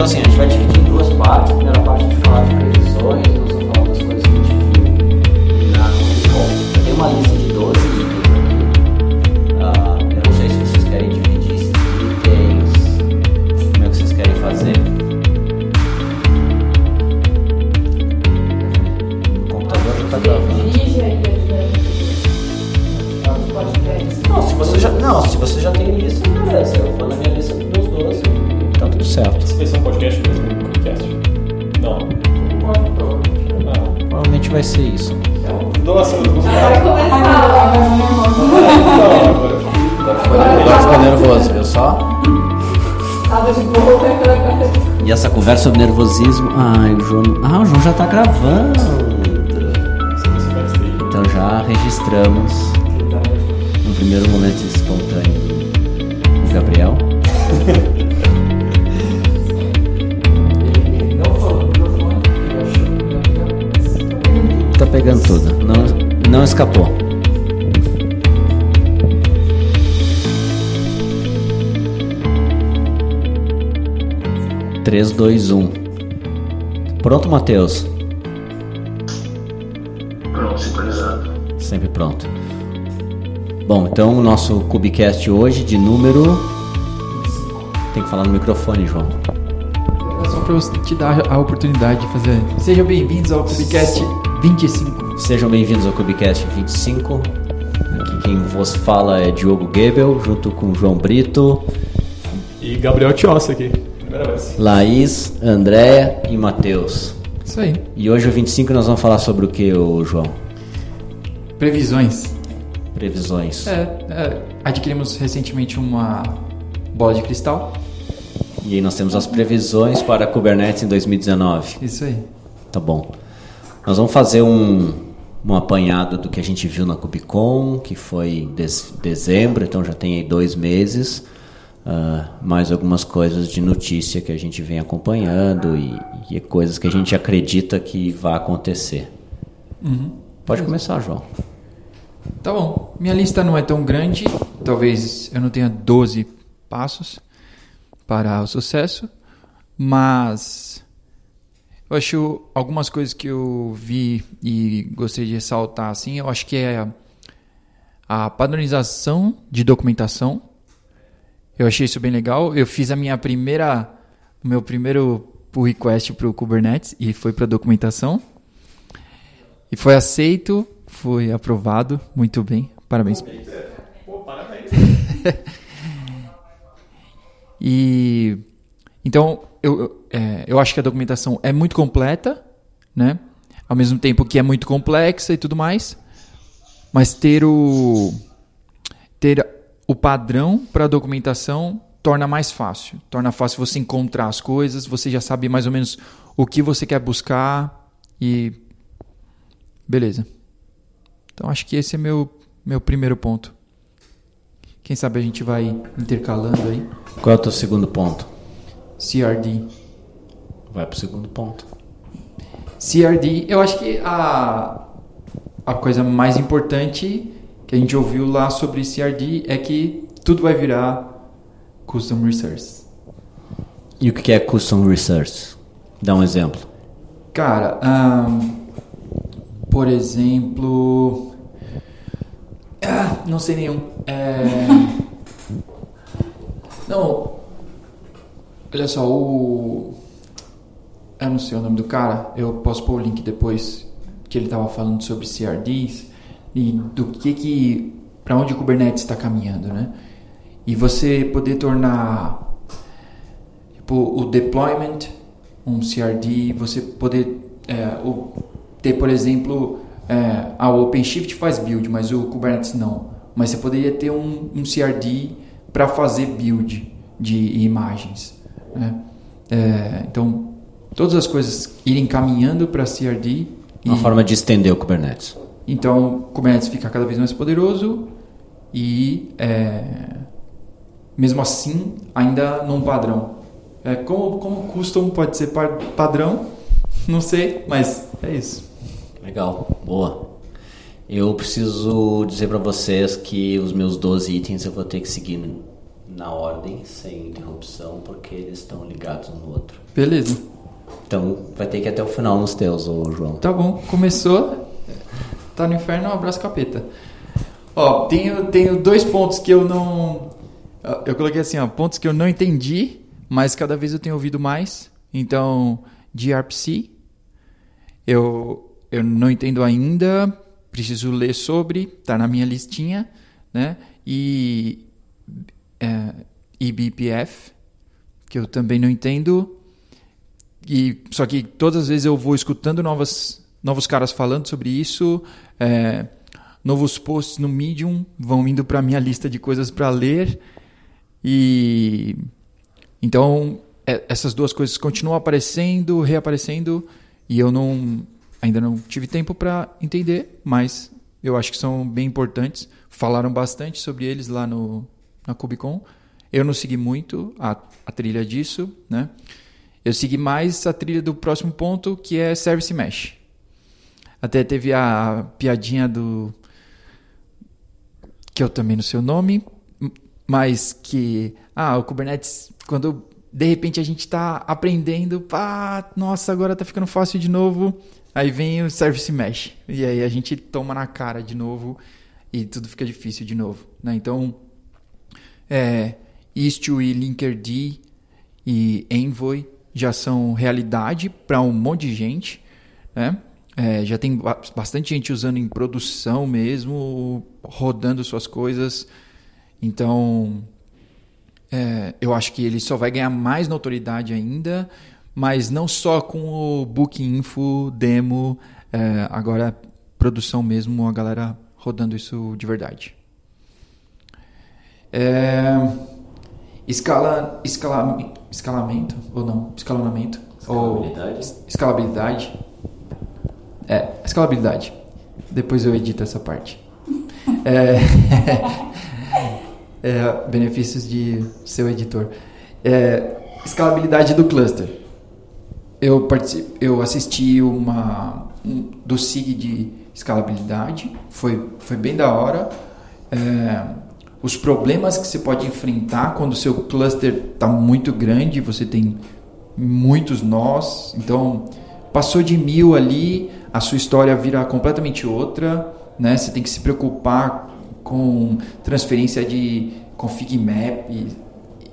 Então assim, a gente vai dividir em duas partes. Conversa sobre nervosismo. Ai, o João. Ah, o João já tá gravando. Então já registramos no primeiro momento espontâneo o Gabriel. Tá pegando tudo. Não, não escapou. Três, dois, um. Pronto, Matheus? Pronto, sincronizado. Sempre pronto. Bom, então o nosso Cubicast hoje de número. Tem que falar no microfone, João. É só pra eu te dar a oportunidade de fazer. Sejam bem-vindos ao Cubicast 25. Sejam bem-vindos ao Cubicast 25. Aqui quem vos fala é Diogo Gebel, junto com João Brito, E Gabriel Tiossi aqui. Vez. Laís, Andréia e Matheus. Isso aí. E hoje, o 25, nós vamos falar sobre o que, João? Previsões. Previsões. É, é, adquirimos recentemente uma bola de cristal. E aí nós temos as previsões para Kubernetes em 2019. Isso aí. Tá bom. Nós vamos fazer um, um apanhado do que a gente viu na Kubicon, que foi em dezembro, então já tem aí dois meses. Ah, mais algumas coisas de notícia que a gente vem acompanhando e, e coisas que a gente acredita que vai acontecer. Pode começar, João. Tá bom. Minha lista não é tão grande. Talvez eu não tenha 12 passos para o sucesso. Mas eu acho algumas coisas que eu vi e gostaria de ressaltar assim. Eu acho que é a padronização de documentação. Eu achei isso bem legal. Eu fiz a minha primeira, o meu primeiro pull request para o Kubernetes e foi para documentação. E foi aceito, foi aprovado, muito bem, parabéns. Pô, parabéns. E então eu, é, eu acho que a documentação é muito completa, né? Ao mesmo tempo que é muito complexa e tudo mais, mas ter o ter o padrão para a documentação torna mais fácil, torna fácil você encontrar as coisas, você já sabe mais ou menos o que você quer buscar e beleza. Então acho que esse é meu meu primeiro ponto. Quem sabe a gente vai intercalando aí. Qual é o teu segundo ponto? CRD. Vai pro segundo ponto. CRD, eu acho que a, a coisa mais importante que a gente ouviu lá sobre CRD é que tudo vai virar Custom Resource. E o que é Custom Research? Dá um exemplo. Cara, ahn, por exemplo. Ah, não sei nenhum. É, não. Olha só, o. Eu não sei o nome do cara, eu posso pôr o link depois que ele tava falando sobre CRDs e do que que. para onde o Kubernetes está caminhando, né? E você poder tornar tipo, o deployment, um CRD, você poder é, o- ter, por exemplo, é, a OpenShift faz build, mas o Kubernetes não. Mas você poderia ter um, um CRD para fazer build de imagens. Né? É, então, todas as coisas irem caminhando para CRD. Uma e- forma de estender o Kubernetes. Então, o Kubernetes fica cada vez mais poderoso e, é, mesmo assim, ainda num padrão. É, como, como custom pode ser pa- padrão? Não sei, mas é isso. Legal, boa. Eu preciso dizer pra vocês que os meus 12 itens eu vou ter que seguir na ordem, sem interrupção, porque eles estão ligados um no outro. Beleza. Então vai ter que ir até o final nos teus, ô João. Tá bom, começou. Tá no inferno, um abraço capeta. Ó, tenho, tenho dois pontos que eu não. Eu coloquei assim, ó, pontos que eu não entendi, mas cada vez eu tenho ouvido mais. Então, gRPC, eu, eu não entendo ainda, preciso ler sobre, tá na minha listinha, né? E é, eBPF, que eu também não entendo. E só que todas as vezes eu vou escutando novas, novos caras falando sobre isso, é, novos posts no Medium vão indo para minha lista de coisas para ler e então é, essas duas coisas continuam aparecendo, reaparecendo e eu não ainda não tive tempo para entender, mas eu acho que são bem importantes. Falaram bastante sobre eles lá no na Cubicon. Eu não segui muito a, a trilha disso, né? Eu segui mais a trilha do próximo ponto, que é Service Mesh. Até teve a piadinha do. que eu também não sei o nome, mas que. Ah, o Kubernetes, quando de repente a gente está aprendendo, pá, nossa, agora tá ficando fácil de novo. Aí vem o Service Mesh. E aí a gente toma na cara de novo e tudo fica difícil de novo. Né? Então, é, Istio e Linkerd e Envoy já são realidade para um monte de gente, né? É, já tem bastante gente usando em produção mesmo, rodando suas coisas. Então, é, eu acho que ele só vai ganhar mais notoriedade ainda, mas não só com o Booking Info demo, é, agora produção mesmo, a galera rodando isso de verdade. É, escala, escala, escalamento ou não? Escalonamento? Escalabilidade? Ou escalabilidade. É, escalabilidade. Depois eu edito essa parte. É, é, benefícios de ser o editor. É, escalabilidade do cluster. Eu, eu assisti uma um, do SIG de escalabilidade, foi, foi bem da hora. É, os problemas que você pode enfrentar quando o seu cluster está muito grande, você tem muitos nós, então passou de mil ali, a sua história vira completamente outra, né? Você tem que se preocupar com transferência de config map,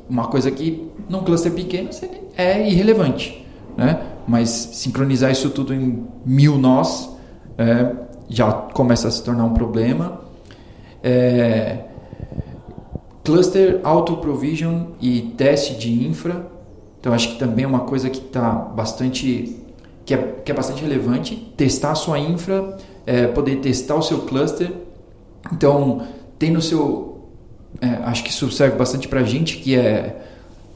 uma coisa que num cluster pequeno é irrelevante, né? Mas sincronizar isso tudo em mil nós é, já começa a se tornar um problema. É, cluster auto provision e teste de infra. Então acho que também é uma coisa que está bastante que é, que é bastante relevante. Testar a sua infra, é, poder testar o seu cluster. Então tem no seu é, acho que isso serve bastante para a gente que é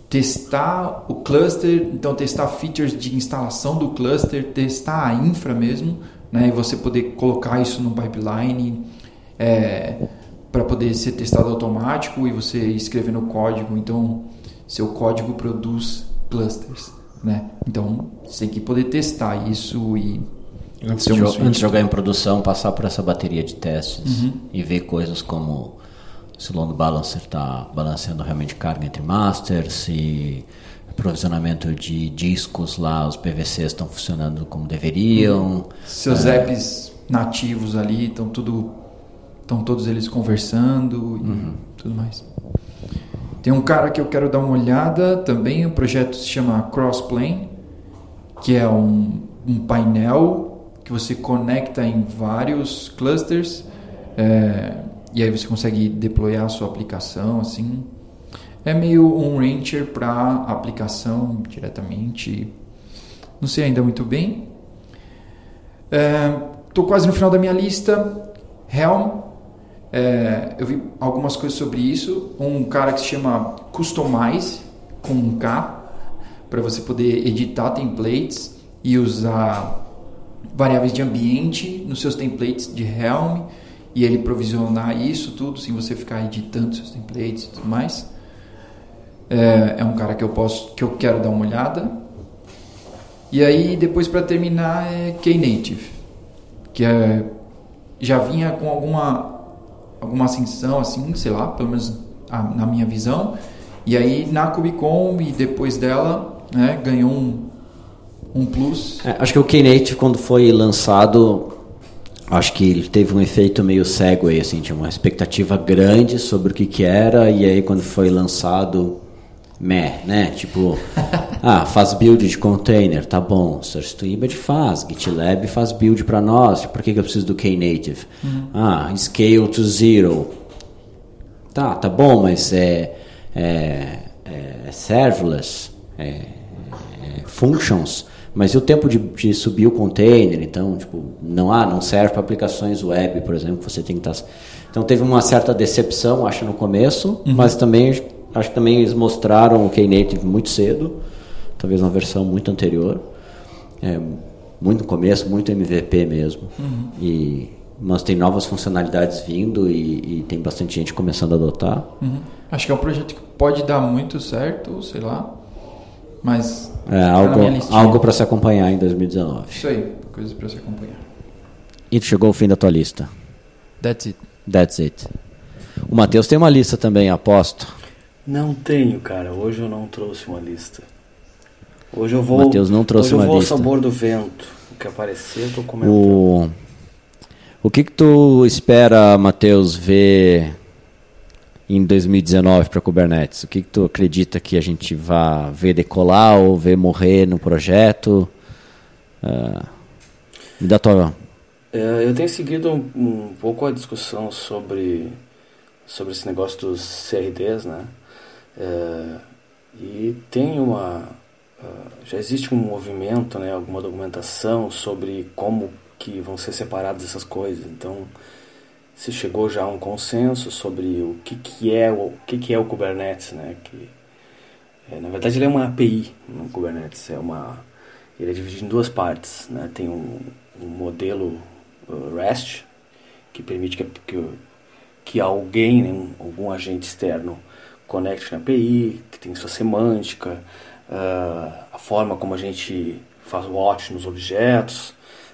testar o cluster, então testar features de instalação do cluster, testar a infra mesmo, né, e você poder colocar isso no pipeline é, para poder ser testado automático e você escrever no código, então seu código produz clusters, né? Então você tem que poder testar isso e antes de, antes de jogar em produção, passar por essa bateria de testes Uhum. e ver coisas como se o load balancer está balanceando realmente carga entre masters, se provisionamento de discos lá, os PVCs estão funcionando como deveriam. Seus apps nativos ali estão tudo estão todos eles conversando e tudo mais. Tem um cara que eu quero dar uma olhada também, o projeto se chama Crossplane, que é um, um painel que você conecta em vários clusters é, e aí você consegue deployar a sua aplicação assim. É meio um rancher para aplicação diretamente. Não sei ainda muito bem. Estou quase no final da minha lista. Helm. É, eu vi algumas coisas sobre isso. Um cara que se chama Customize, com um K, para você poder editar templates e usar variáveis de ambiente nos seus templates de Helm e ele provisionar isso tudo sem você ficar editando seus templates e tudo mais. É, é um cara que eu posso, que eu quero dar uma olhada. E aí depois para terminar é Knative, que é, já vinha com alguma alguma ascensão assim, sei lá, pelo menos a- na minha visão. E aí na Kubicon e depois dela, né, ganhou um, um plus. É, acho que o Knative quando foi lançado, acho que ele teve um efeito meio segue, assim, tinha uma expectativa grande sobre o que que era e aí quando foi lançado, meh, né? Tipo, ah, faz build de container, tá bom. Search to Image faz, GitLab faz build para nós. Por que que eu preciso do Knative? Ah, scale to zero. Tá, tá bom, mas é, é, é serverless, é, é functions, mas e o tempo de, de subir o container? Então, tipo, não há, não serve para aplicações web, por exemplo, você tem que estar. Então teve uma certa decepção, acho, no começo, mas também acho que também eles mostraram o Knative muito cedo, talvez uma versão muito anterior, é, muito no começo, muito MVP mesmo. E mas tem novas funcionalidades vindo e, e tem bastante gente começando a adotar. Uhum. Acho que é um projeto que pode dar muito certo, sei lá. Mas É algo, algo para se acompanhar em 2019. Isso aí, coisa pra se acompanhar. E chegou o fim da tua lista. That's it. That's it. O Matheus tem uma lista também, aposto. Não tenho, cara. Hoje eu não trouxe uma lista. Hoje eu vou. Matheus não trouxe hoje uma eu vou lista. ao sabor do vento. O que aparecer, eu tô comentando. O, o que, que tu espera, Matheus, ver em 2019 para Kubernetes? O que, que tu acredita que a gente vai ver decolar ou ver morrer no projeto? Ah, me dá tua. É, eu tenho seguido um, um pouco a discussão sobre, sobre esse negócio dos CRDs, né? É, e tem uma. ah, já existe um movimento, né, alguma documentação sobre como que vão ser separadas essas coisas. Então, se chegou já a um consenso sobre o que, que é o, o que, que é o Kubernetes, né? Que, é, na verdade, ele é uma API no Kubernetes. É uma, ele é dividido em duas partes. Né? Tem um, um modelo REST, que permite que, que, que alguém, né, um- algum agente externo, conecte na API, que tem sua semântica, uh, a forma como a gente faz watch nos objetos.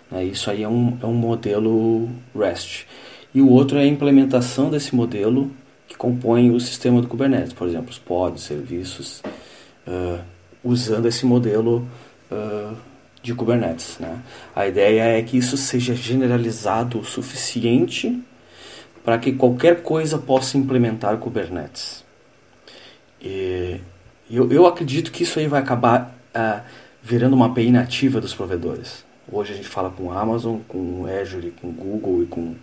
Né? Isso aí é um, é um modelo REST. E o outro é a implementação desse modelo que compõe o sistema do Kubernetes, por exemplo, os pods, serviços, ah, usando esse modelo ah, de Kubernetes. Né? A ideia é que isso seja generalizado o suficiente para que qualquer coisa possa implementar Kubernetes. E eu, eu acredito que isso aí vai acabar ah, virando uma API nativa dos provedores. Hoje a gente fala com Amazon, com Azure, com Google e com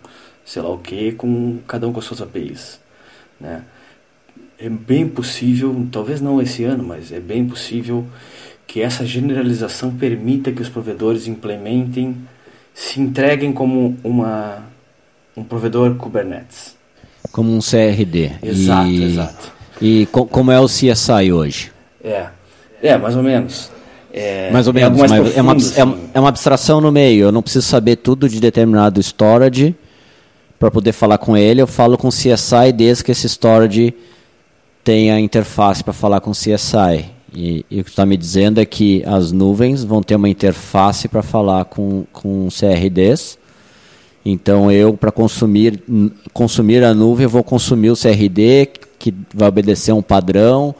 sei lá o que, com cada um com as suas APIs. Né? É bem possível, talvez não esse ano, mas é bem possível que essa generalização permita que os provedores implementem, se entreguem como uma, um provedor Kubernetes. Como um CRD. Exato, e, exato. E co- como é o CSI hoje? É, é mais ou menos. É, Mais ou é menos, mais mas é, uma, profundo, é, assim. é uma abstração no meio. Eu não preciso saber tudo de determinado storage para poder falar com ele. Eu falo com CSI desde que esse storage tenha interface para falar com CSI. E, e o que está me dizendo é que as nuvens vão ter uma interface para falar com, com CRDs. Então eu, para consumir, consumir a nuvem, eu vou consumir o CRD, que vai obedecer a um padrão,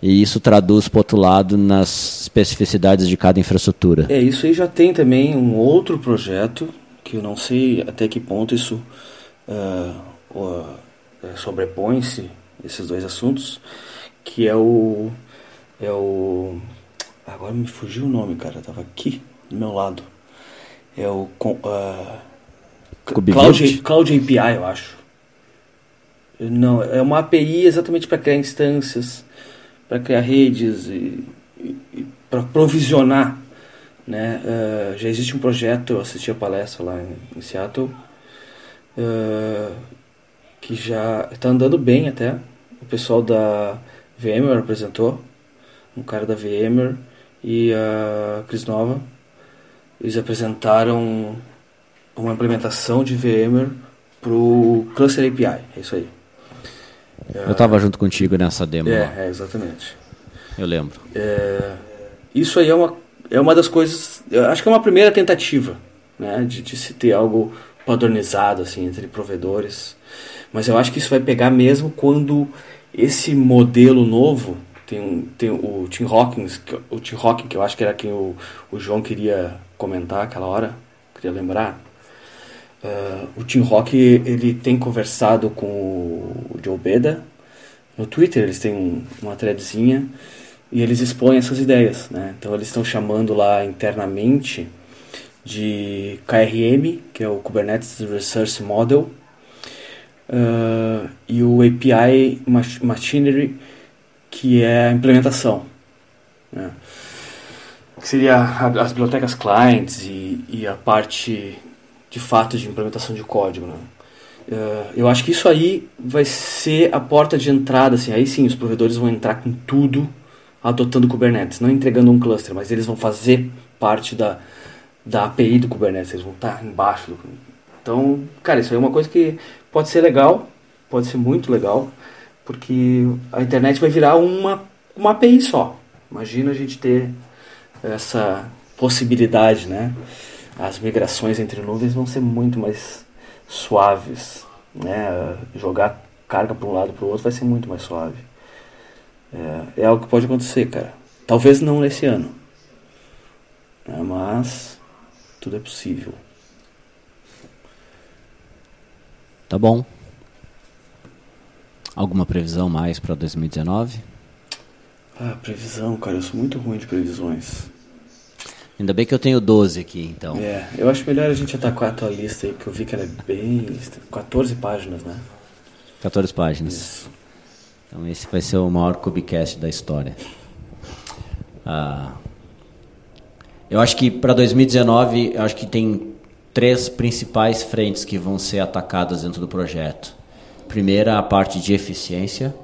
e isso traduz para outro lado nas especificidades de cada infraestrutura. É, isso aí já tem também um outro projeto, que eu não sei até que ponto isso o- é, sobrepõe-se, esses dois assuntos, que é o. É o. Agora me fugiu o nome, cara, tava aqui do meu lado. É o. Kubeview? Cloud, Cloud API, eu acho. Não, é uma API exatamente para criar instâncias, para criar redes e, e, para provisionar. Né? Eh, já existe um projeto, eu assisti a palestra lá em, em Seattle, eh, que já está andando bem até. O pessoal da VMware apresentou, um cara da VMware e a Cris Nova. Eles apresentaram uma implementação de VMware para o Cluster API, é isso aí. Eu estava junto contigo nessa demo lá, É, é exatamente. eu lembro. É, isso aí é uma, é uma das coisas. Eu acho que é uma primeira tentativa né, de, de se ter algo padronizado assim, entre provedores. Mas eu acho que isso vai pegar mesmo quando esse modelo novo tem, um, tem o Tim Hawkins, que- o Tim Hawking, que eu acho que era quem o, o João queria comentar aquela hora, queria lembrar. Ah, o Tim Hawking ele tem conversado com o Joe Beda no Twitter, eles têm um- uma threadzinha e eles expõem essas ideias, né? Então eles estão chamando lá internamente de KRM, que é o Kubernetes Resource Model, ah, e o API Mach- Machinery, que é a implementação. Né? Que seria as bibliotecas clients e, e a parte de fato de implementação de código. Né? Ah, eu acho que isso aí vai ser a porta de entrada. Assim, aí sim, os provedores vão entrar com tudo adotando Kubernetes, não entregando um cluster, mas eles vão fazer parte da, da API do Kubernetes, eles vão estar embaixo do Então, cara, isso aí é uma coisa que pode ser legal, pode ser muito legal, porque a internet vai virar uma, uma API só. Imagina a gente ter essa possibilidade, né? As migrações entre nuvens vão ser muito mais suaves, né? Jogar carga para um lado para o outro vai ser muito mais suave. É, é algo que pode acontecer, cara. Talvez não nesse ano, né? mas tudo é possível. Tá bom. Alguma previsão mais para 2019? Ah, previsão, cara, eu sou muito ruim de previsões. Ainda bem que eu tenho 12 aqui, então. É, eu acho melhor a gente atacar a tua lista aí, porque eu vi que ela é bem. 14 páginas, né? 14 páginas. Isso. Então esse vai ser o maior Cubicast da história. Ah, eu acho que para 2019, eu acho que tem três principais frentes que vão ser atacadas dentro do projeto. Primeira, a parte de eficiência,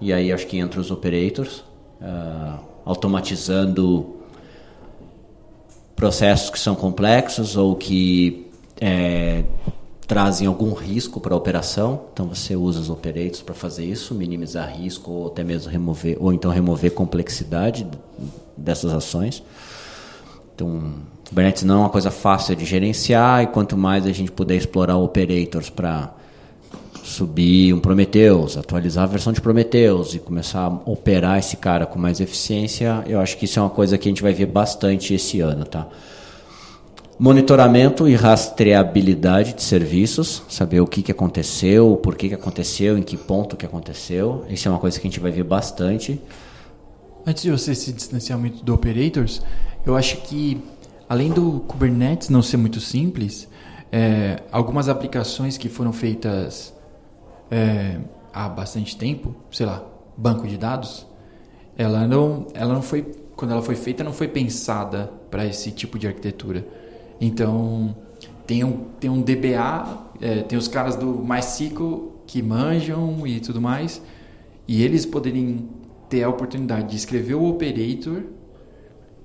e aí acho que entra os operators, ah, automatizando processos que são complexos ou que eh, trazem algum risco para a operação. Então você usa os operators para fazer isso, minimizar risco ou até mesmo remover ou então remover complexidade dessas ações. Então, Kubernetes não é uma coisa fácil de gerenciar e quanto mais a gente puder explorar operators para subir um Prometheus, atualizar a versão de Prometheus e começar a operar esse cara com mais eficiência, eu acho que isso é uma coisa que a gente vai ver bastante esse ano, tá? Monitoramento e rastreabilidade de serviços, saber o que, que aconteceu, por que, que aconteceu, em que ponto que aconteceu. Isso é uma coisa que a gente vai ver bastante. Antes de você se distanciar muito do operators, eu acho que além do Kubernetes não ser muito simples, é, algumas aplicações que foram feitas é, há bastante tempo, sei lá, banco de dados, ela não, ela não foi, quando ela foi feita, não foi pensada para esse tipo de arquitetura. Então tem um, tem um DBA, é, tem os caras do MySQL que manjam e tudo mais, e eles poderiam ter a oportunidade de escrever o operator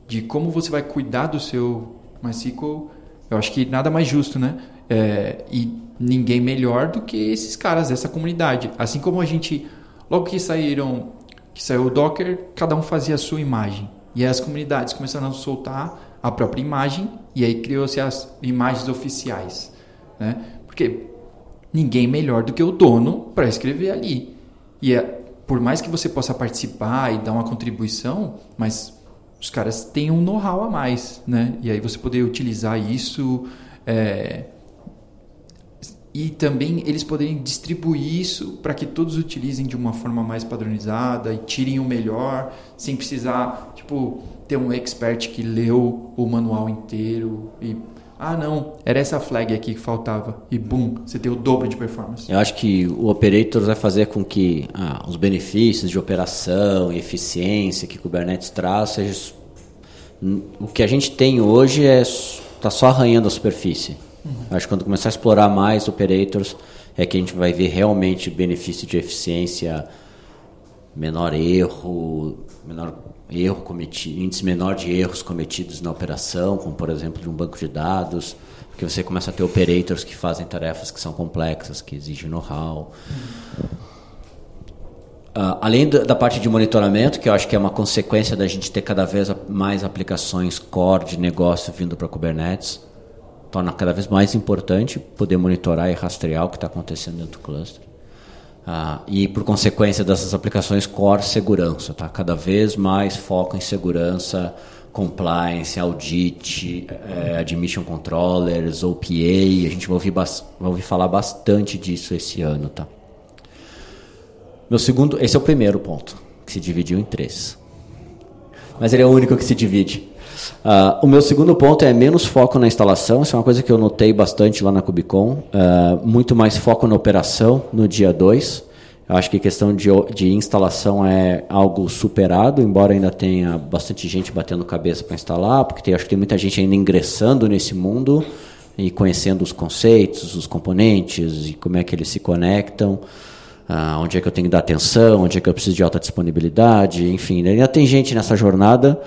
de como você vai cuidar do seu MySQL, eu acho que nada mais justo, né? É, e ninguém melhor do que esses caras dessa comunidade. Assim como a gente, logo que saíram, que saiu o Docker, cada um fazia a sua imagem. E aí as comunidades começaram a soltar a própria imagem e aí criou-se as imagens oficiais, né? Porque ninguém melhor do que o dono para escrever ali. E é, por mais que você possa participar e dar uma contribuição, mas os caras têm um know-how a mais, né? E aí você poder utilizar isso é, e também eles poderem distribuir isso para que todos utilizem de uma forma mais padronizada e tirem o melhor, sem precisar, tipo, ter um expert que leu o manual inteiro e ah, não, era essa flag aqui que faltava. E boom, você tem o dobro de performance. Eu acho que o operator vai fazer com que ah, os benefícios de operação e eficiência que Kubernetes traz, seja, o que a gente tem hoje está só arranhando a superfície. Acho que quando começar a explorar mais operators, é que a gente vai ver realmente benefício de eficiência, menor erro, menor erro cometido, índice menor de erros cometidos na operação, como por exemplo de um banco de dados, porque você começa a ter operators que fazem tarefas que são complexas, que exigem know-how. Uh, além da, da, parte de monitoramento, que eu acho que é uma consequência da gente ter cada vez mais aplicações core de negócio vindo para Kubernetes, torna cada vez mais importante poder monitorar e rastrear o que está acontecendo dentro do cluster. Ah, e por consequência dessas aplicações core segurança, tá? Cada vez mais foco em segurança, compliance, audit, eh, admission controllers, OPA. A gente vai ouvir, vai ouvir falar bastante disso esse ano, tá? Meu segundo, esse é o primeiro ponto que se dividiu em três, mas ele é o único que se divide. Ah, o meu segundo ponto é menos foco na instalação, isso é uma coisa que eu notei bastante lá na Cubicon. Ah, muito mais foco na operação no dia 2. Eu acho que a questão de, de instalação é algo superado, embora ainda tenha bastante gente batendo cabeça para instalar, porque tem- acho que tem muita gente ainda ingressando nesse mundo e conhecendo os conceitos, os componentes e como é que eles se conectam. Ah, onde é que eu tenho que dar atenção, onde é que eu preciso de alta disponibilidade, enfim, ainda tem gente nessa jornada,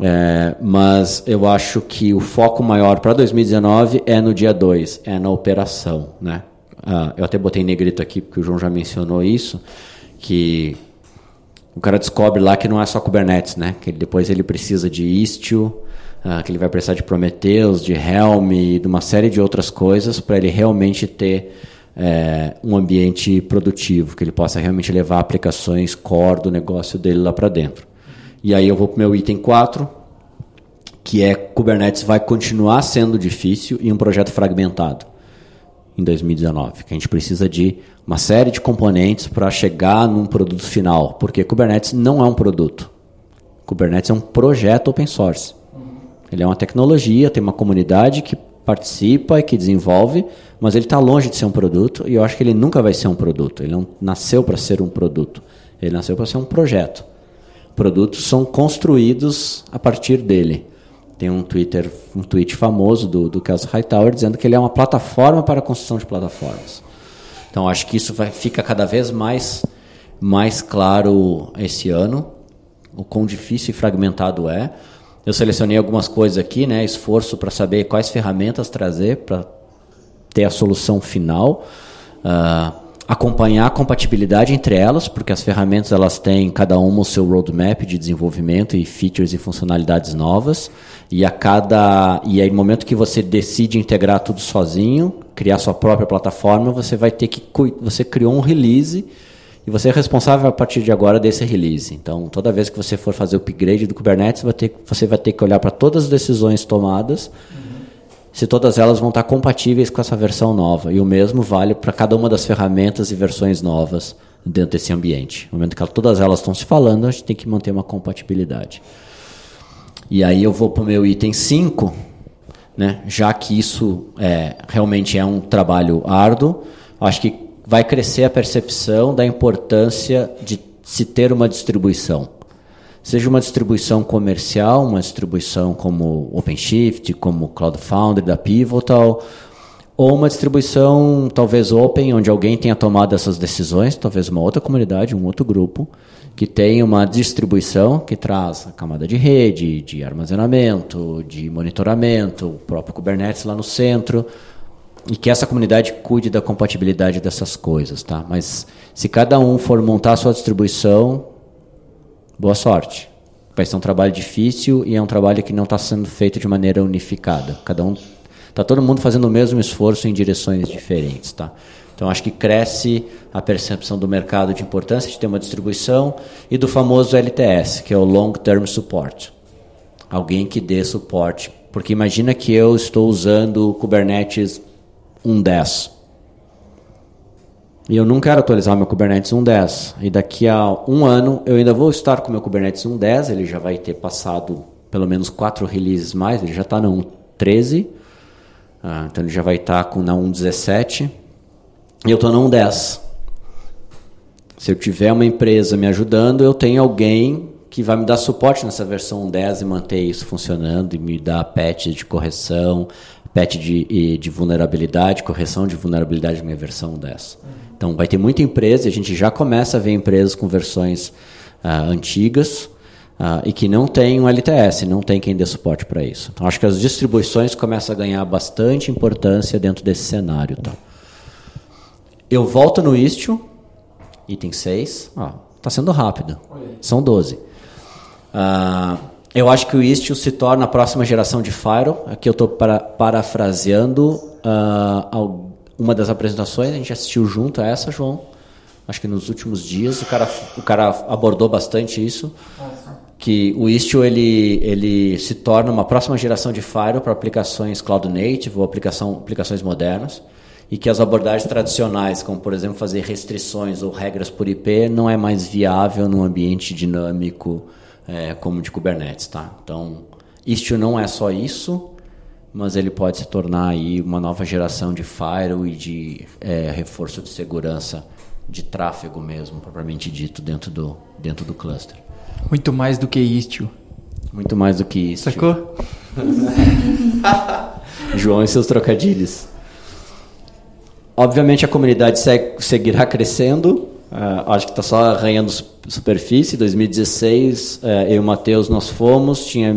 é, mas eu acho que o foco maior para 2019 é no dia 2, é na operação. Né? Ah, eu até botei negrito aqui, porque o João já mencionou isso, que o cara descobre lá que não é só Kubernetes, né? que depois ele precisa de Istio, ah, que ele vai precisar de Prometheus, de Helm e de uma série de outras coisas para ele realmente ter é, um ambiente produtivo, que ele possa realmente levar aplicações core do negócio dele lá para dentro. E aí eu vou para o meu item 4, que é Kubernetes vai continuar sendo difícil e um projeto fragmentado em 2019, que a gente precisa de uma série de componentes para chegar num produto final, porque Kubernetes não é um produto. Kubernetes é um projeto open source. Ele é uma tecnologia, tem uma comunidade que participa e que desenvolve, mas ele está longe de ser um produto e eu acho que ele nunca vai ser um produto. Ele não nasceu para ser um produto. Ele nasceu para ser um projeto. Produtos são construídos a partir dele. Tem um Twitter, um tweet famoso do, do Kelsey Hightower dizendo que ele é uma plataforma para a construção de plataformas. Então acho que isso vai, fica cada vez mais, mais claro esse ano, o quão difícil e fragmentado é. Eu selecionei algumas coisas aqui, né? Esforço para saber quais ferramentas trazer para ter a solução final. Ah, acompanhar a compatibilidade entre elas, porque as ferramentas elas têm cada uma o seu roadmap de desenvolvimento e features e funcionalidades novas. E a cada e aí no momento que você decide integrar tudo sozinho, criar sua própria plataforma, você vai ter que você criou um release e você é responsável a partir de agora desse release. Então, toda vez que você for fazer o upgrade do Kubernetes, vai ter- você vai ter que olhar para todas as decisões tomadas, se todas elas vão estar compatíveis com essa versão nova. E o mesmo vale para cada uma das ferramentas e versões novas dentro desse ambiente. No momento que todas elas estão se falando, a gente tem que manter uma compatibilidade. E aí eu vou para o meu item 5, né? já que isso é, realmente é um trabalho árduo, acho que vai crescer a percepção da importância de se ter uma distribuição. Seja uma distribuição comercial, uma distribuição como OpenShift, como Cloud Foundry da Pivotal, ou uma distribuição talvez open, onde alguém tenha tomado essas decisões, talvez uma outra comunidade, um outro grupo, que tenha uma distribuição que traz a camada de rede, de armazenamento, de monitoramento, o próprio Kubernetes lá no centro, e que essa comunidade cuide da compatibilidade dessas coisas, tá? Mas se cada um for montar a sua distribuição, boa sorte. Vai ser um trabalho difícil e é um trabalho que não está sendo feito de maneira unificada. Cada um Está todo mundo fazendo o mesmo esforço em direções diferentes. Tá? Então, acho que cresce a percepção do mercado de importância de ter uma distribuição e do famoso LTS, que é o Long Term Support. Alguém que dê suporte. Porque imagina que eu estou usando o Kubernetes 1.10. E eu não quero atualizar meu Kubernetes 1.10. E daqui a um ano eu ainda vou estar com meu Kubernetes 1.10. Ele já vai ter passado pelo menos quatro releases mais. Ele já está na 1.13. Ah, então ele já vai estar com na 1.17 e eu estou na 1.10. Se eu tiver uma empresa me ajudando, eu tenho alguém que vai me dar suporte nessa versão 10 e manter isso funcionando e me dar patch de correção, patch de, de vulnerabilidade, correção de vulnerabilidade na minha versão 10. Então vai ter muita empresa e a gente já começa a ver empresas com versões ah, antigas Uh, e que não tem um LTS, não tem quem dê suporte para isso. Então, acho que as distribuições começam a ganhar bastante importância dentro desse cenário. Tá? Eu volto no Istio, item 6. Está sendo rápido. São 12. Uh, eu acho que o Istio se torna a próxima geração de Firewall. Aqui eu estou para, parafraseando uh, uma das apresentações. A gente assistiu junto a essa, João. acho que nos últimos dias o cara, o cara abordou bastante isso, que o Istio ele, ele se torna uma próxima geração de Firewall para aplicações cloud native ou aplicação, aplicações modernas e que as abordagens tradicionais, como por exemplo fazer restrições ou regras por IP, não é mais viável num ambiente dinâmico é, como de Kubernetes, tá? Então, Istio não é só isso, mas ele pode se tornar aí uma nova geração de firewall e de é, reforço de segurança de tráfego mesmo, propriamente dito, dentro do, dentro do cluster. Muito mais do que Istio. Muito mais do que isso. Sacou? João e seus trocadilhos. Obviamente a comunidade seguirá crescendo. Uh, acho que está só arranhando superfície. 2016, uh, eu e o Matheus nós fomos, tinha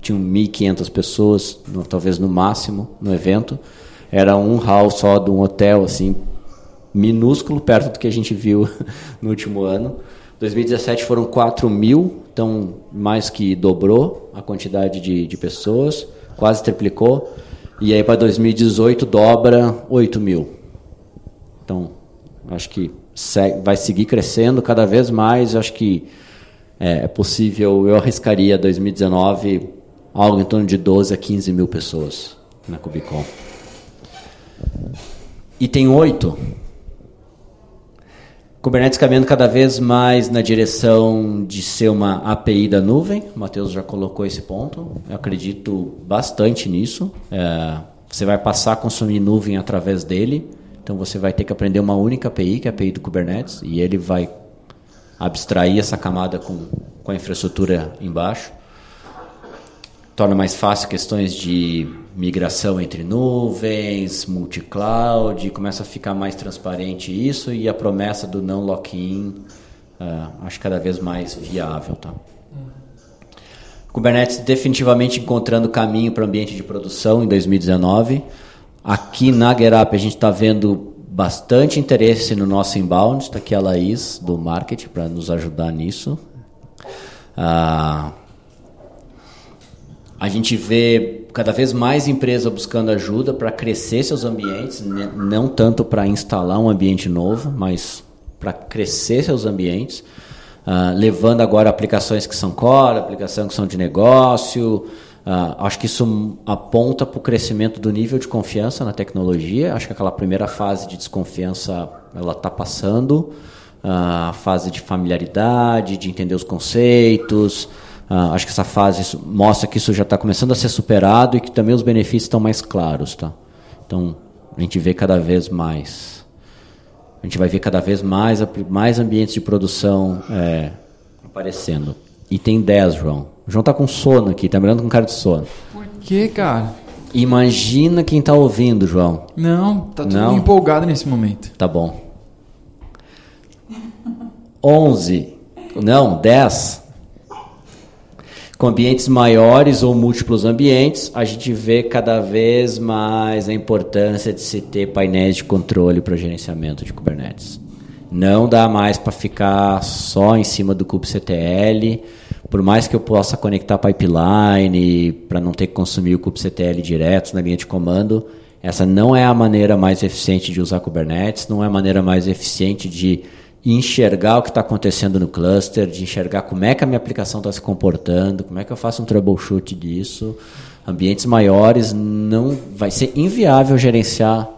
tinham 1.500 pessoas, no, talvez no máximo, no evento. Era um hall só de um hotel, assim, minúsculo, perto do que a gente viu no último ano. 2017 foram 4 mil, então mais que dobrou a quantidade de, de pessoas, quase triplicou. E aí para 2018 dobra 8 mil. Então, acho que vai seguir crescendo cada vez mais. Acho que é, é possível, eu arriscaria 2019 algo em torno de 12 a 15 mil pessoas na Cubicon. Item 8. Kubernetes caminhando cada vez mais na direção de ser uma API da nuvem. O Matheus já colocou esse ponto. Eu acredito bastante nisso. É, você vai passar a consumir nuvem através dele. Então você vai ter que aprender uma única API, que é a API do Kubernetes, e ele vai abstrair essa camada com, com a infraestrutura embaixo. Torna mais fácil questões de migração entre nuvens, multi-cloud, começa a ficar mais transparente isso e a promessa do não lock-in uh, acho cada vez mais viável. Tá? Kubernetes definitivamente encontrando caminho para o ambiente de produção em 2019. Aqui na GetUp a gente está vendo bastante interesse no nosso inbound. Está aqui a Laís do marketing para nos ajudar nisso. Ah, a gente vê cada vez mais empresa buscando ajuda para crescer seus ambientes, não tanto para instalar um ambiente novo, mas para crescer seus ambientes, uh, levando agora aplicações que são core, aplicações que são de negócio, Uh, acho que isso aponta para o crescimento do nível de confiança na tecnologia. Acho que aquela primeira fase de desconfiança ela está passando. Uh, a fase de familiaridade, de entender os conceitos. Uh, acho que essa fase mostra que isso já está começando a ser superado e que também os benefícios estão mais claros. Tá? Então, a gente vê cada vez mais. A gente vai ver cada vez mais, mais ambientes de produção é, aparecendo. Item 10, João. O João tá com sono aqui, tá mirando com cara de sono. Por que, cara? Imagina quem tá ouvindo, João. Não, tá tudo Não. empolgado nesse momento. Tá bom. 11. Não, 10. Com ambientes maiores ou múltiplos ambientes, a gente vê cada vez mais a importância de se ter painéis de controle para gerenciamento de Kubernetes. Não dá mais para ficar só em cima do kubectl por mais que eu possa conectar pipeline para não ter que consumir o kubectl direto na linha de comando, essa não é a maneira mais eficiente de usar Kubernetes, não é a maneira mais eficiente de enxergar o que está acontecendo no cluster, de enxergar como é que a minha aplicação está se comportando, como é que eu faço um troubleshoot disso. Ambientes maiores não vai ser inviável gerenciar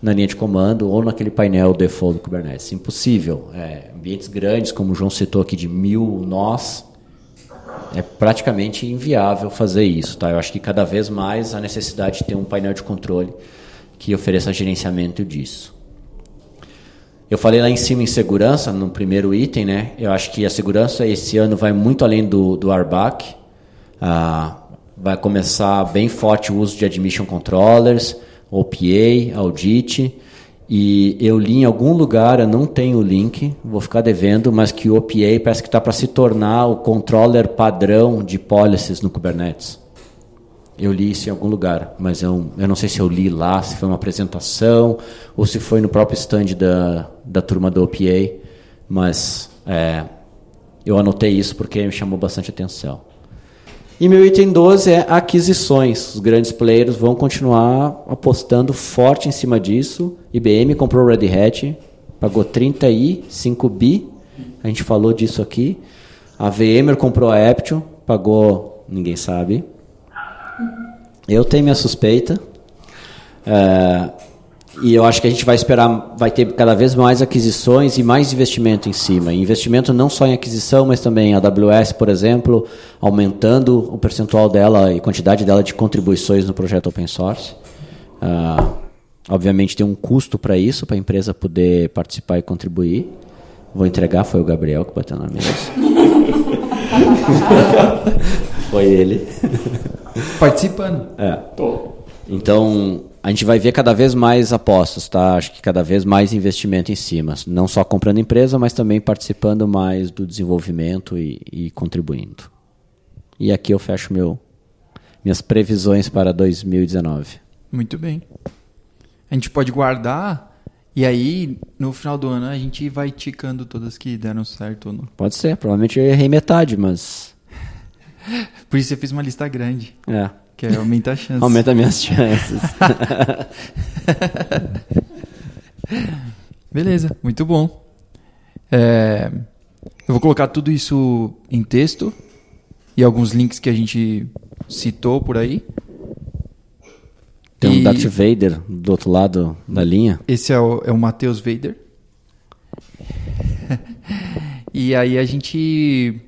na linha de comando ou naquele painel default do Kubernetes. Impossível. É, ambientes grandes, como o João citou aqui, de mil nós, é praticamente inviável fazer isso. Tá? Eu acho que cada vez mais a necessidade de ter um painel de controle que ofereça gerenciamento disso. Eu falei lá em cima em segurança, no primeiro item, né? Eu acho que a segurança esse ano vai muito além do, do RBAC. Ah, vai começar bem forte o uso de admission controllers, OPA, audit. E eu li em algum lugar, eu não tenho o link, vou ficar devendo, mas que o OPA parece que está para se tornar o controller padrão de policies no Kubernetes. Eu li isso em algum lugar, mas eu, eu não sei se eu li lá, se foi uma apresentação ou se foi no próprio stand da, da turma do OPA, mas é, eu anotei isso porque me chamou bastante atenção. E meu item 12 é aquisições. Os grandes players vão continuar apostando forte em cima disso. IBM comprou Red Hat, pagou 35 bi. A gente falou disso aqui. A VMware comprou a Aption, pagou, ninguém sabe. Eu tenho minha suspeita. É, e eu acho que a gente vai esperar, vai ter cada vez mais aquisições e mais investimento em cima. Investimento não só em aquisição, mas também a AWS, por exemplo, aumentando o percentual dela e quantidade dela de contribuições no projeto open source. Ah, obviamente tem um custo para isso, para a empresa poder participar e contribuir. Vou entregar, foi o Gabriel que bateu na mesa. foi ele. Participando. É. Tô. Então, a gente vai ver cada vez mais apostas, tá? Acho que cada vez mais investimento em cima. Não só comprando empresa, mas também participando mais do desenvolvimento e, e contribuindo. E aqui eu fecho meu, minhas previsões para 2019. Muito bem. A gente pode guardar e aí no final do ano a gente vai ticando todas que deram certo ou não. Pode ser, provavelmente eu errei metade, mas. Por isso eu fiz uma lista grande, É. que aí aumenta a chance. Aumenta minhas chances. Beleza, muito bom. É, eu vou colocar tudo isso em texto e alguns links que a gente citou por aí. Tem um E- Darth Vader do outro lado da linha. Esse é o, é o Matheus Vader. e aí a gente.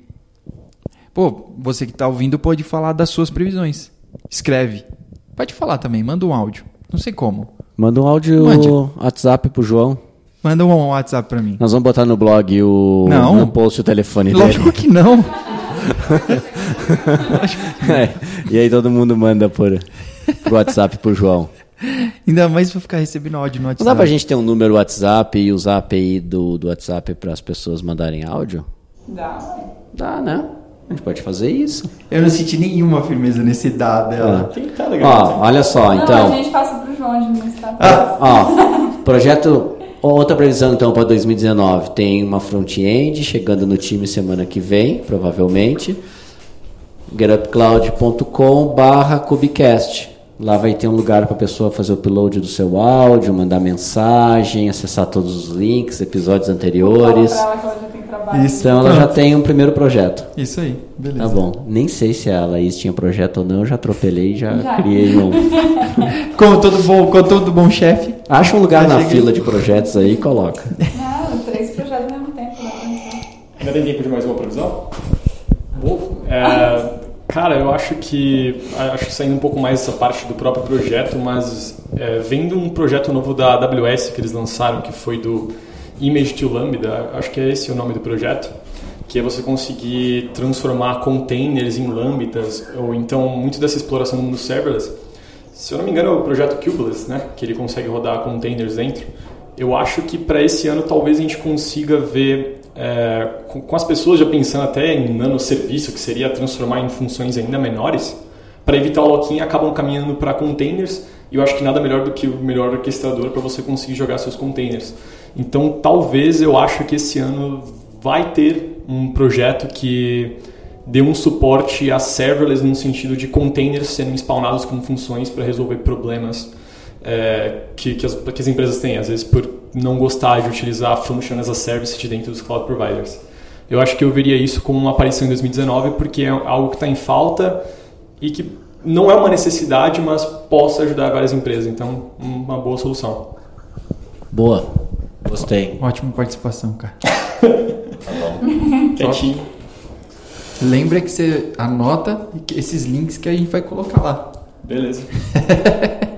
Pô, você que tá ouvindo pode falar das suas previsões. Escreve. Pode falar também, manda um áudio. Não sei como. Manda um áudio Mande. WhatsApp pro João. Manda um WhatsApp pra mim. Nós vamos botar no blog o Não. no post o telefone Lógico que não. dele. É, E aí todo mundo manda por pro WhatsApp pro João. Ainda mais pra ficar recebendo áudio no Não WhatsApp. dá pra gente ter um número WhatsApp e usar a API do, do WhatsApp para as pessoas mandarem áudio? Dá. Dá, né? A gente pode fazer isso. Eu não senti nenhuma firmeza nesse dado dela. Estar legal. Ó, olha só, Não, então. a gente passa pro João administrar. Ó, projeto. Outra previsão então para 2019 tem uma front-end chegando no time semana que vem, provavelmente. getupcloud.com/cubecast. Lá vai ter um lugar para a pessoa fazer o upload do seu áudio, mandar mensagem, acessar todos os links, episódios anteriores. Ela que ela já tem trabalho. Isso. Então ela já tem um primeiro projeto. Isso aí, beleza. Tá bom. Nem sei se a Laís tinha projeto ou não, eu já atropelei, já, Já. criei um. Como todo bom, como todo bom chefe. Acha um lugar Já na cheguei. fila de projetos aí e coloca. Não, três projetos ao mesmo tempo. Dá pra entrar. Ainda tem tempo de mais uma previsão? Bom, é, cara, eu acho que acho que saindo um pouco mais dessa parte do próprio projeto, mas é, vendo um projeto novo da AWS que eles lançaram, que foi do Image to Lambda, acho que é esse o nome do projeto, que é você conseguir transformar containers em lambdas, ou então muito dessa exploração mundo serverless. Se eu não me engano, é o projeto Kubeless, né, que ele consegue rodar containers dentro. Eu acho que para esse ano talvez a gente consiga ver é, com, com as pessoas já pensando até em nanoserviço, que seria transformar em funções ainda menores, para evitar o lock-in, acabam caminhando para containers. E eu acho que nada melhor do que o melhor orquestrador para você conseguir jogar seus containers. Então, talvez eu acho que esse ano vai ter um projeto que dê um suporte a serverless no sentido de containers sendo spawnados como funções para resolver problemas é, que, que, as, que as empresas têm, às vezes por não gostar de utilizar function as a service de dentro dos cloud providers. Eu acho que eu veria isso como uma aparição em 2019 porque é algo que está em falta e que não é uma necessidade, mas possa ajudar várias empresas. Então, uma boa solução. Boa. Gostei. Ótima participação, cara. Quietinho. Lembra que você anota esses links que a gente vai colocar lá. Beleza.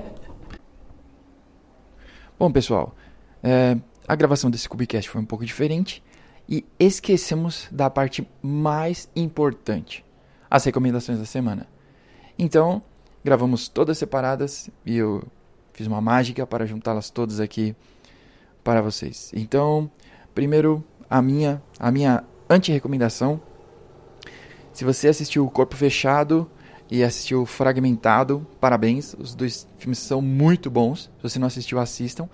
Bom, pessoal, é, a gravação desse Cubicast foi um pouco diferente e esquecemos da parte mais importante, as recomendações da semana. Então, gravamos todas separadas e eu fiz uma mágica para juntá-las todas aqui para vocês. Então, primeiro, a minha, a minha anti-recomendação. Se você assistiu Corpo Fechado e assistiu Fragmentado, parabéns. Os dois filmes são muito bons. Se você não assistiu, assistam.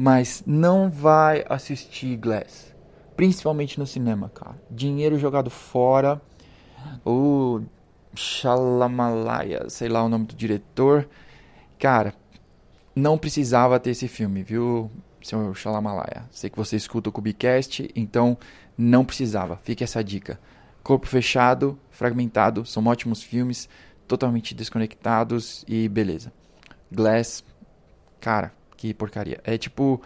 Mas não vai assistir Glass. Principalmente no cinema, cara. Dinheiro jogado fora. O Shalamalaya, sei lá o nome do diretor. Cara, não precisava ter esse filme, viu, senhor Shalamalaya? Sei que você escuta o Cubicast, então não precisava. Fique essa dica. Corpo Fechado, Fragmentado, são ótimos filmes, totalmente desconectados e beleza. Glass, cara, que porcaria. É tipo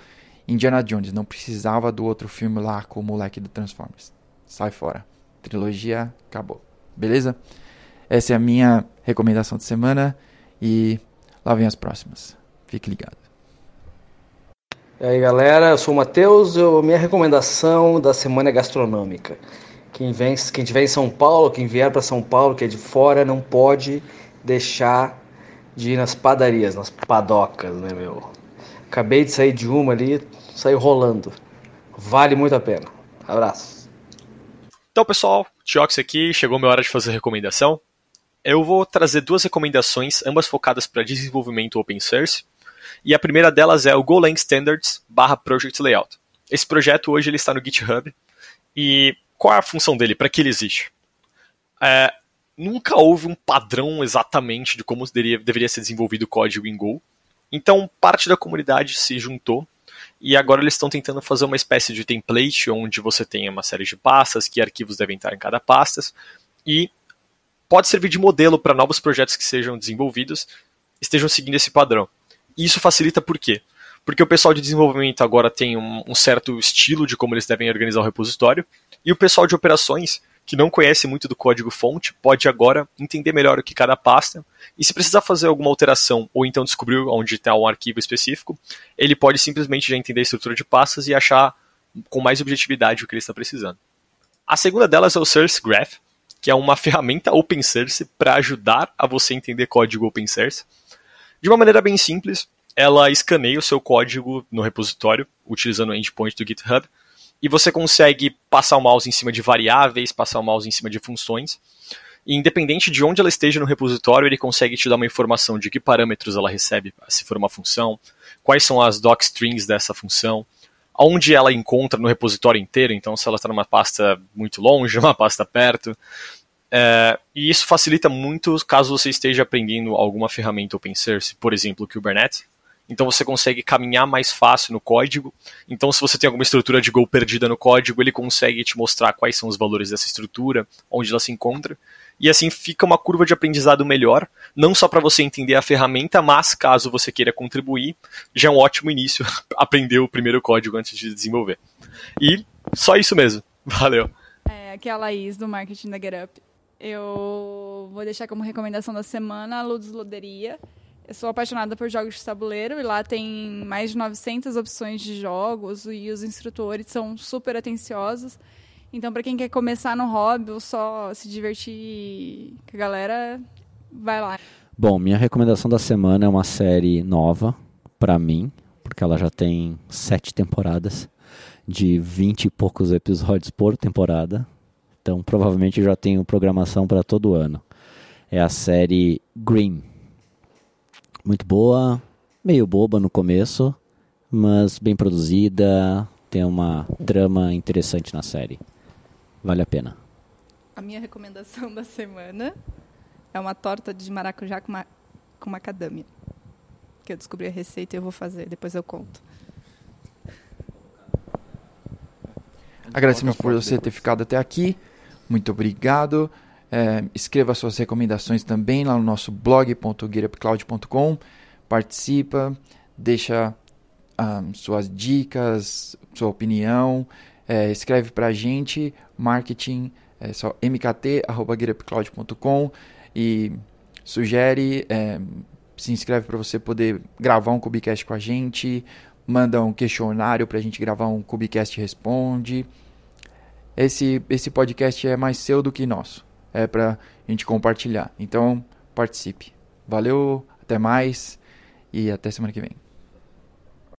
Indiana Jones, não precisava do outro filme lá com o moleque do Transformers. Sai fora. Trilogia acabou. Beleza? Essa é a minha recomendação de semana e lá vem as próximas. Fique ligado. E aí galera, eu sou o Matheus, eu, minha recomendação da semana é gastronômica. Quem, vem, quem estiver em São Paulo, quem vier para São Paulo, que é de fora, não pode deixar de ir nas padarias, nas padocas, né meu? Acabei de sair de uma ali, saí rolando. Vale muito a pena. Abraço. Então pessoal, Tiox aqui, chegou minha hora de fazer recomendação. Eu vou trazer duas recomendações, ambas focadas para desenvolvimento open source. E a primeira delas é o Golang Standards barra Project Layout. Esse projeto hoje ele está no GitHub. E qual é a função dele? Para que ele existe? É, nunca houve um padrão exatamente de como deveria ser desenvolvido o código em Go. Então, parte da comunidade se juntou e agora eles estão tentando fazer uma espécie de template onde você tem uma série de pastas, que arquivos devem estar em cada pasta, e pode servir de modelo para novos projetos que sejam desenvolvidos, estejam seguindo esse padrão. E isso facilita por quê? Porque o pessoal de desenvolvimento agora tem um, um certo estilo de como eles devem organizar o repositório, e o pessoal de operações, que não conhece muito do código fonte, pode agora entender melhor o que cada pasta, e se precisar fazer alguma alteração, ou então descobrir onde está um arquivo específico, ele pode simplesmente já entender a estrutura de pastas e achar com mais objetividade o que ele está precisando. A segunda delas é o Source Graph, que é uma ferramenta open source para ajudar a você entender código open source. De uma maneira bem simples, ela escaneia o seu código no repositório, utilizando o endpoint do GitHub, e você consegue passar o mouse em cima de variáveis, passar o mouse em cima de funções, e independente de onde ela esteja no repositório, ele consegue te dar uma informação de que parâmetros ela recebe, se for uma função, quais são as docstrings dessa função, onde ela encontra no repositório inteiro, então se ela está numa pasta muito longe, numa pasta perto. É, e isso facilita muito caso você esteja aprendendo alguma ferramenta open source, por exemplo, o Kubernetes. Então você consegue caminhar mais fácil no código. Então, se você tem alguma estrutura de Go perdida no código, ele consegue te mostrar quais são os valores dessa estrutura, onde ela se encontra. E assim fica uma curva de aprendizado melhor, não só para você entender a ferramenta, mas caso você queira contribuir, já é um ótimo início aprender o primeiro código antes de desenvolver. E só isso mesmo. Valeu. É, aqui é a Laís, do Marketing da GetUp. Eu vou deixar como recomendação da semana a Ludus Loderia. Sou apaixonada por jogos de tabuleiro e lá tem mais de 900 opções de jogos e os instrutores são super atenciosos. Então, para quem quer começar no hobby ou só se divertir com a galera, vai lá. Bom, minha recomendação da semana é uma série nova para mim, porque ela já tem sete temporadas, de vinte e poucos episódios por temporada. Então, provavelmente já tenho programação para todo ano. É a série Green. Muito boa, meio boba no começo, mas bem produzida, tem uma trama interessante na série. Vale a pena. A minha recomendação da semana é uma torta de maracujá com, ma com macadâmia. Que eu descobri a receita e eu vou fazer, depois eu conto. Agradecemos por você ter ficado até aqui. Muito obrigado. É, escreva suas recomendações também lá no nosso blog.getupcloud.com. Participa, deixa um, suas dicas, sua opinião. É, escreve para a gente, marketing, é só mkt.getupcloud.com e sugere, é, se inscreve para você poder gravar um Cubicast com a gente, manda um questionário para a gente gravar um Cubicast Responde. Esse, esse podcast é mais seu do que nosso, é para a gente compartilhar. Então, participe. Valeu, até mais e até semana que vem.